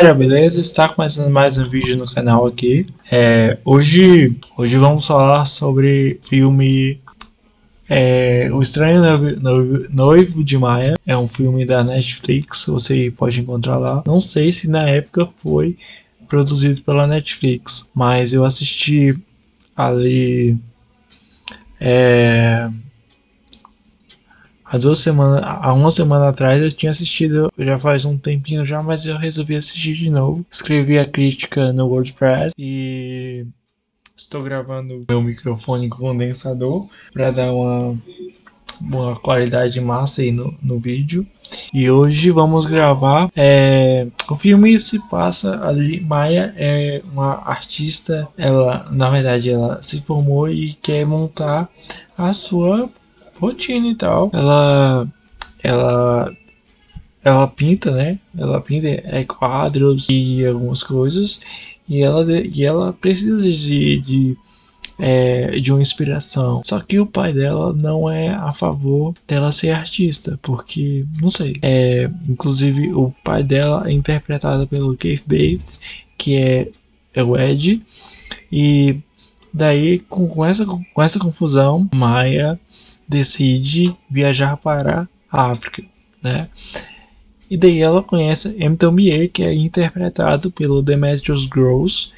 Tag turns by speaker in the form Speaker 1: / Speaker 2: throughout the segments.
Speaker 1: galera, beleza? Está começando mais um vídeo no canal aqui. É, hoje, hoje vamos falar sobre filme é, O Estranho Noivo, Noivo, Noivo, de Maia. É um filme da Netflix, você pode encontrar lá. Não sei se na época foi produzido pela Netflix, mas eu assisti ali. É, há duas semanas, há uma semana atrás eu tinha assistido, já faz um tempinho já, mas eu resolvi assistir de novo. Escrevi a crítica no WordPress e estou gravando meu microfone condensador para dar uma uma qualidade massa aí no, no vídeo. E hoje vamos gravar. É, o filme se passa ali. Maia é uma artista. Ela, na verdade, ela se formou e quer montar a sua rotina e tal. Ela ela ela pinta, né? Ela pinta é, quadros e algumas coisas e ela e ela precisa de, de é, de uma inspiração. Só que o pai dela não é a favor dela ser artista, porque não sei. É, inclusive o pai dela é interpretado pelo Keith Davis, que é, é o Ed, e daí com, com essa com essa confusão, Maia decide viajar para a África, né? E daí ela conhece Hampton Mier, que é interpretado pelo Demetrius Gross,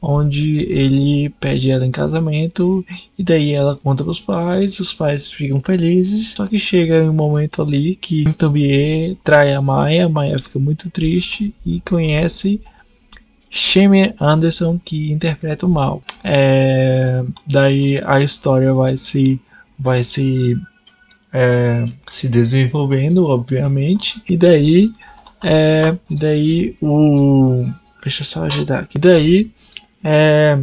Speaker 1: onde ele pede ela em casamento e daí ela conta para os pais, os pais ficam felizes, só que chega um momento ali que Hampton Mier trai a Maia, a Maia fica muito triste e conhece Shemer Anderson que interpreta o mal. É, daí a história vai se vai se, é, se desenvolvendo, obviamente, e daí, é, daí o. Deixa eu só ajudar aqui. Daí, é,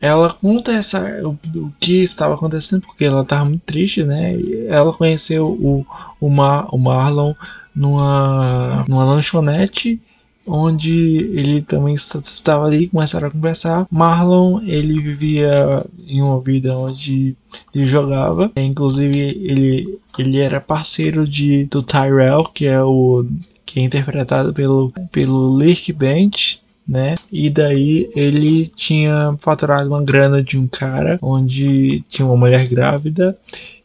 Speaker 1: ela conta essa, o, o, que estava acontecendo, porque ela estava muito triste, né? Ela conheceu o, o, Mar, o Marlon numa, numa lanchonete onde ele também estava ali, começaram a conversar. Marlon, ele vivia em uma vida onde ele jogava, inclusive ele, ele era parceiro de, do Tyrell, que é o que é interpretado pelo, pelo Lirk Bench, né? E daí ele tinha faturado uma grana de um cara onde tinha uma mulher grávida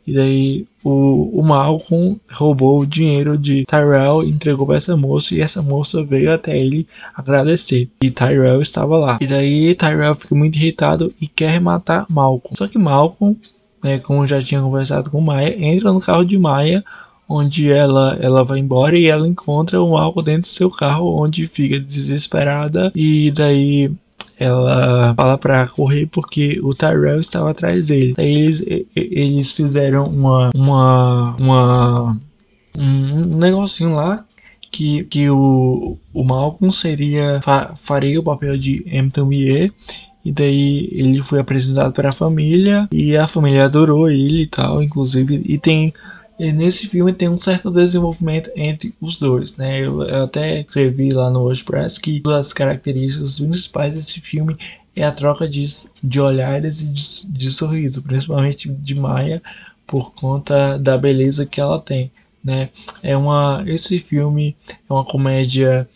Speaker 1: e daí o, o Malcolm roubou o dinheiro de Tyrell, entregou para essa moça e essa moça veio até ele agradecer. E Tyrell estava lá. E daí Tyrell fica muito irritado e quer matar Malcolm. Só que Malcolm, né, como já tinha conversado com Maia, entra no carro de Maia onde ela ela vai embora e ela encontra o Malcolm dentro do seu carro, onde fica desesperada e daí ela fala para correr porque o Tyrell estava atrás dele. Eles, eles fizeram uma, uma, uma um negocinho lá que, que o, o Malcolm seria fa, faria o papel de Hampton e daí ele foi apresentado para a família e a família adorou ele e tal, inclusive e tem e nesse filme tem um certo desenvolvimento entre os dois, né? Eu, eu até escrevi lá no WordPress que uma das características principais desse filme é a troca de, de olhares e de, de sorriso, principalmente de Maia, por conta da beleza que ela tem, né? É uma, esse filme é uma comédia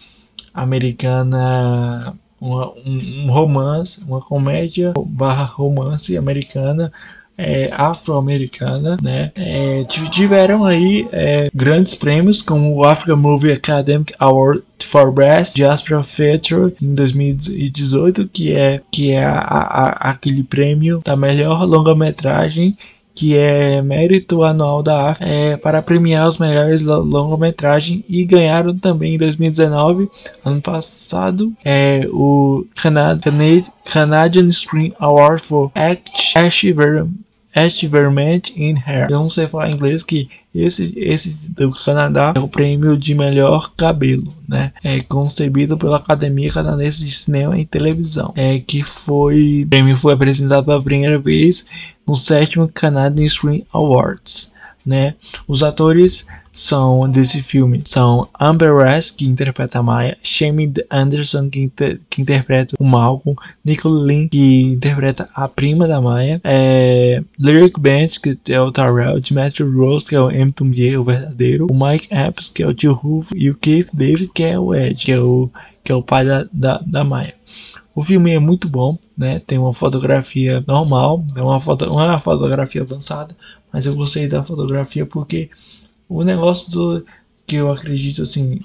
Speaker 1: americana uma, um, um romance, uma comédia barra romance americana é, afro-americana, né? É, tiveram aí é, grandes prêmios como o African Movie Academic Award for Best Diaspora Feature em 2018, que é que é a, a, aquele prêmio da melhor longa-metragem que é mérito anual da AF é, para premiar os melhores longa-metragem e ganharam também em 2019, ano passado, é, o Canadian Screen Award for Act Achievement in Hair. Eu não sei falar inglês que esse, esse do Canadá é o prêmio de melhor cabelo, né? É concebido pela Academia Canadense de Cinema e Televisão. É que foi o prêmio foi apresentado pela primeira vez no sétimo Canadian Screen Awards. Né? Os atores são desse filme são Amber Ress, que interpreta a Maya, Shane Anderson, que, inter, que interpreta o Malcolm, Nicole Lynn, que interpreta a prima da Maya, é, Lyric Bench, que é o Tyrell, Dimitri Rose, que é o M. Tumbier, o verdadeiro, o Mike Epps, que é o tio Rufo, e o Keith David, que é o Ed, que é o, que é o pai da, da, da Maya. O filme é muito bom, né? Tem uma fotografia normal, é uma, foto, uma fotografia avançada, mas eu gostei da fotografia porque o negócio do que eu acredito assim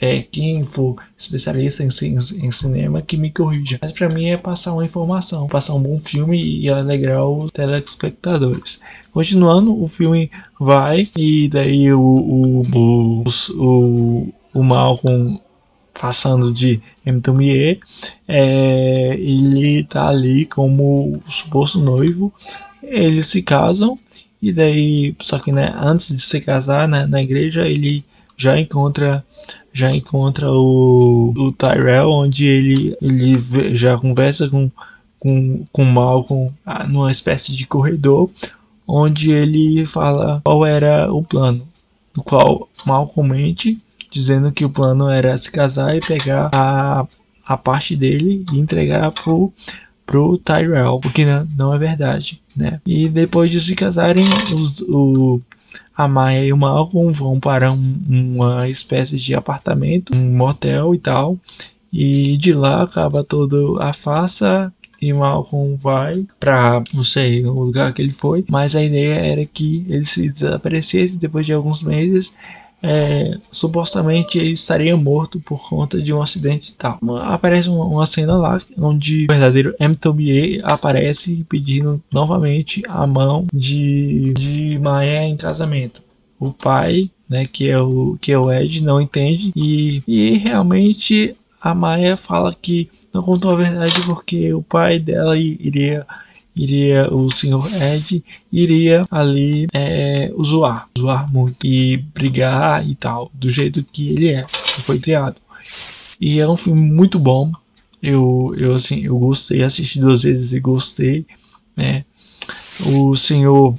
Speaker 1: é quem for especialista em, em, em cinema que me corrija. Mas para mim é passar uma informação, passar um bom filme e alegrar os telespectadores. Continuando, o filme vai e daí o, o, o, o, o Malcolm passando de M. é, ele tá ali como suposto noivo. Eles se casam e daí, só que né, antes de se casar né, na igreja, ele já encontra já encontra o, o Tyrell, onde ele, ele já conversa com, com, com Malcolm ah, numa espécie de corredor, onde ele fala qual era o plano, do qual Malcolm mente, dizendo que o plano era se casar e pegar a, a parte dele e entregar pro pro Tyrell, o que não, não é verdade, né? E depois de se casarem, os, o, a Maya e o Malcolm vão para um, uma espécie de apartamento, um motel e tal, e de lá acaba toda a farsa e Malcolm vai para não sei o lugar que ele foi, mas a ideia era que ele se desaparecesse depois de alguns meses é, supostamente ele estaria morto por conta de um acidente e tal. Aparece uma, uma cena lá onde o verdadeiro M. Tobier aparece pedindo novamente a mão de, de Maia em casamento. O pai, né, que é o que é o Ed, não entende e, e realmente a Maia fala que não contou a verdade porque o pai dela iria iria o senhor Ed iria ali é, zoar, zoar muito e brigar e tal, do jeito que ele é, que foi criado. E é um filme muito bom. Eu, eu assim, eu gostei, assisti duas vezes e gostei, né? O senhor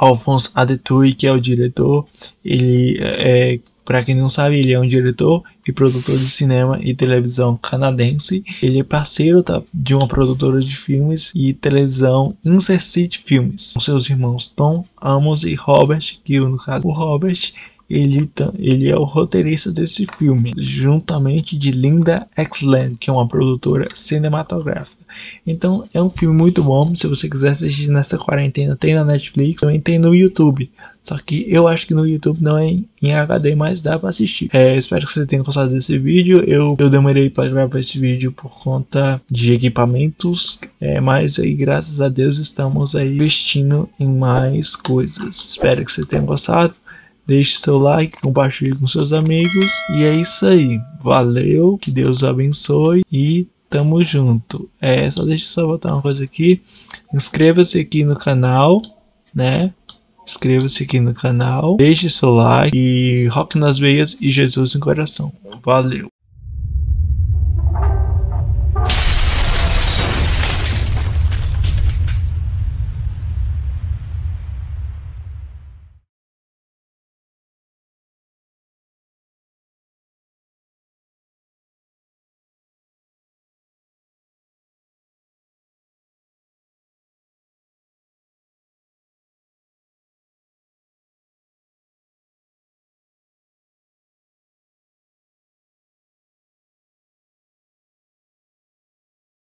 Speaker 1: Alphonse Adetui, que é o diretor, ele é para quem não sabe, ele é um diretor e produtor de cinema e televisão canadense. Ele é parceiro tá, de uma produtora de filmes e televisão Insercity Filmes, com seus irmãos Tom, Amos e Robert, que no caso o Robert ele, ele é o roteirista desse filme, juntamente de Linda Exland, que é uma produtora cinematográfica. Então é um filme muito bom. Se você quiser assistir nessa quarentena, tem na Netflix, também tem no YouTube. Só que eu acho que no YouTube não é em HD, mas dá para assistir. É, espero que você tenha gostado desse vídeo. Eu, eu demorei para gravar esse vídeo por conta de equipamentos, é, mas aí graças a Deus estamos aí investindo em mais coisas. Espero que você tenha gostado. Deixe seu like, compartilhe com seus amigos. E é isso aí. Valeu, que Deus abençoe e tamo junto. É, só deixa eu só botar uma coisa aqui. Inscreva-se aqui no canal, né? Inscreva-se aqui no canal, deixe seu like e rock nas veias e Jesus em coração. Valeu!